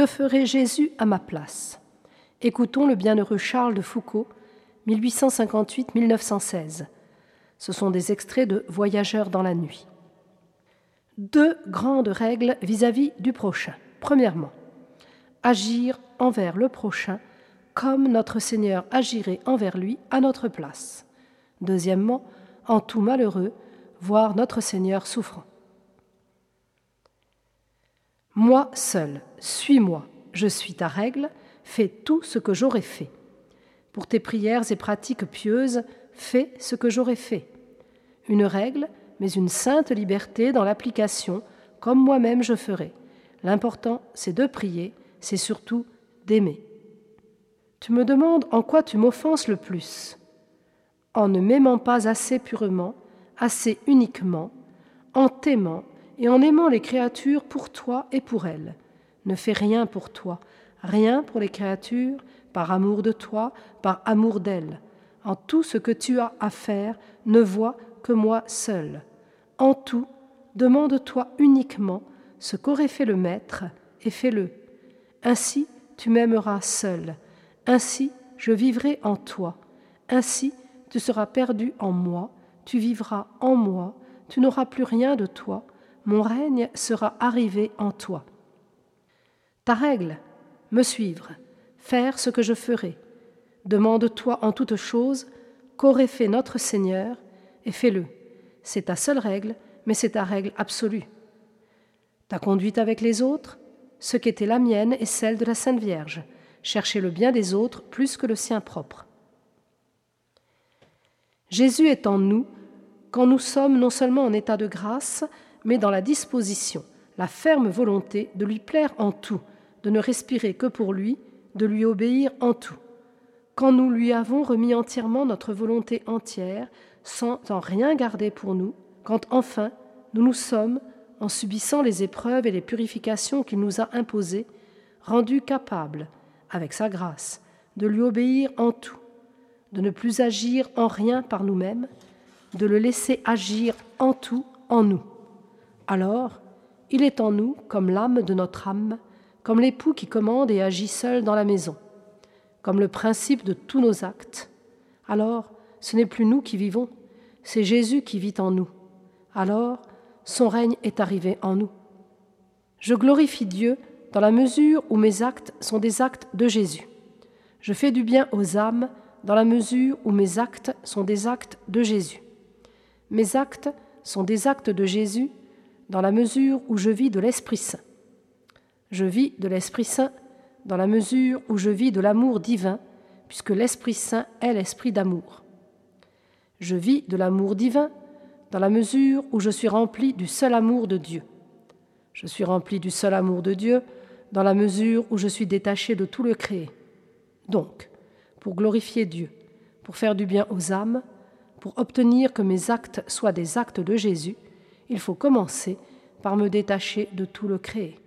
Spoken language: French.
Que ferait Jésus à ma place? Écoutons le bienheureux Charles de Foucault, 1858-1916. Ce sont des extraits de Voyageurs dans la nuit. Deux grandes règles vis-à-vis -vis du prochain. Premièrement, agir envers le prochain comme notre Seigneur agirait envers lui à notre place. Deuxièmement, en tout malheureux, voir notre Seigneur souffrant. Moi seul, suis-moi, je suis ta règle, fais tout ce que j'aurais fait. Pour tes prières et pratiques pieuses, fais ce que j'aurais fait. Une règle, mais une sainte liberté dans l'application, comme moi-même je ferai. L'important, c'est de prier, c'est surtout d'aimer. Tu me demandes en quoi tu m'offenses le plus. En ne m'aimant pas assez purement, assez uniquement, en t'aimant et en aimant les créatures pour toi et pour elles. Ne fais rien pour toi, rien pour les créatures, par amour de toi, par amour d'elles. En tout ce que tu as à faire, ne vois que moi seul. En tout, demande-toi uniquement ce qu'aurait fait le Maître, et fais-le. Ainsi, tu m'aimeras seul. Ainsi, je vivrai en toi. Ainsi, tu seras perdu en moi, tu vivras en moi, tu n'auras plus rien de toi, mon règne sera arrivé en toi. Ta règle, me suivre, faire ce que je ferai. Demande-toi en toute chose qu'aurait fait notre Seigneur, et fais-le. C'est ta seule règle, mais c'est ta règle absolue. Ta conduite avec les autres, ce qu'était la mienne et celle de la Sainte Vierge, chercher le bien des autres plus que le sien propre. Jésus est en nous quand nous sommes non seulement en état de grâce, mais dans la disposition, la ferme volonté de lui plaire en tout, de ne respirer que pour lui, de lui obéir en tout. Quand nous lui avons remis entièrement notre volonté entière, sans en rien garder pour nous, quand enfin nous nous sommes, en subissant les épreuves et les purifications qu'il nous a imposées, rendus capables, avec sa grâce, de lui obéir en tout, de ne plus agir en rien par nous-mêmes, de le laisser agir en tout en nous. Alors, il est en nous comme l'âme de notre âme, comme l'époux qui commande et agit seul dans la maison, comme le principe de tous nos actes. Alors, ce n'est plus nous qui vivons, c'est Jésus qui vit en nous. Alors, son règne est arrivé en nous. Je glorifie Dieu dans la mesure où mes actes sont des actes de Jésus. Je fais du bien aux âmes dans la mesure où mes actes sont des actes de Jésus. Mes actes sont des actes de Jésus dans la mesure où je vis de l'Esprit Saint. Je vis de l'Esprit Saint dans la mesure où je vis de l'amour divin, puisque l'Esprit Saint est l'Esprit d'amour. Je vis de l'amour divin dans la mesure où je suis rempli du seul amour de Dieu. Je suis rempli du seul amour de Dieu dans la mesure où je suis détaché de tout le créé. Donc, pour glorifier Dieu, pour faire du bien aux âmes, pour obtenir que mes actes soient des actes de Jésus, il faut commencer par me détacher de tout le créé.